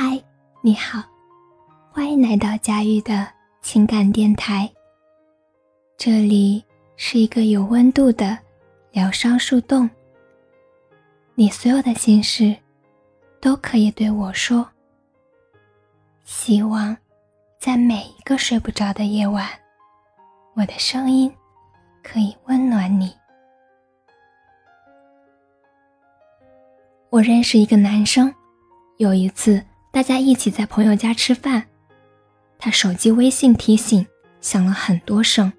嗨，你好，欢迎来到佳玉的情感电台。这里是一个有温度的疗伤树洞，你所有的心事都可以对我说。希望在每一个睡不着的夜晚，我的声音可以温暖你。我认识一个男生，有一次大家一起在朋友家吃饭，他手机微信提醒响了很多声。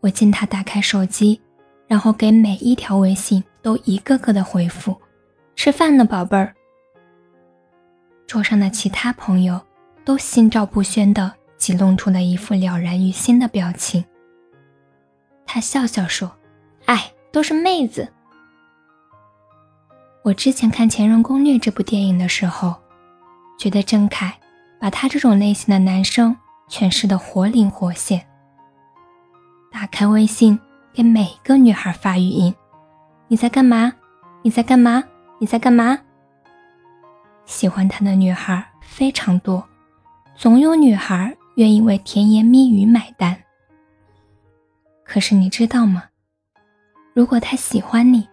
我见他打开手机，然后给每一条微信都一个个的回复：“吃饭呢，宝贝儿。”桌上的其他朋友都心照不宣的挤弄出了一副了然于心的表情。他笑笑说：“哎，都是妹子。”我之前看《前任攻略》这部电影的时候，觉得郑恺把他这种类型的男生诠释的活灵活现。打开微信，给每个女孩发语音：“你在干嘛？你在干嘛？你在干嘛？”喜欢他的女孩非常多，总有女孩愿意为甜言蜜语买单。可是你知道吗？如果他喜欢你，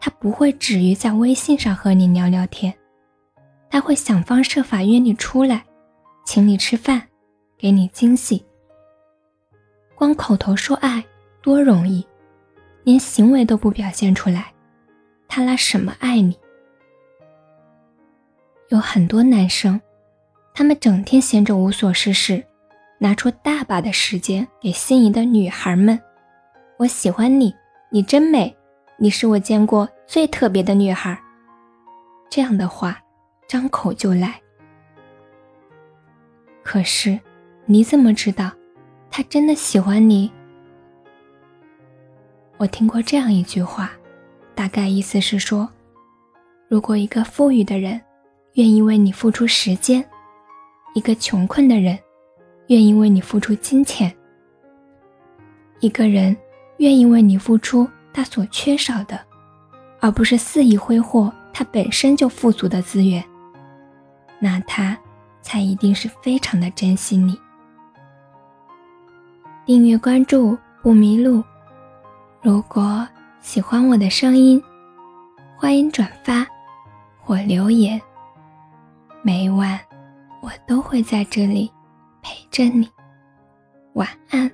他不会止于在微信上和你聊聊天，他会想方设法约你出来，请你吃饭，给你惊喜。光口头说爱多容易，连行为都不表现出来，他拿什么爱你？有很多男生，他们整天闲着无所事事，拿出大把的时间给心仪的女孩们：“我喜欢你，你真美，你是我见过。”最特别的女孩，这样的话，张口就来。可是，你怎么知道，他真的喜欢你？我听过这样一句话，大概意思是说，如果一个富裕的人愿意为你付出时间，一个穷困的人愿意为你付出金钱，一个人愿意为你付出他所缺少的。而不是肆意挥霍他本身就富足的资源，那他才一定是非常的珍惜你。订阅关注不迷路。如果喜欢我的声音，欢迎转发或留言。每晚我都会在这里陪着你。晚安。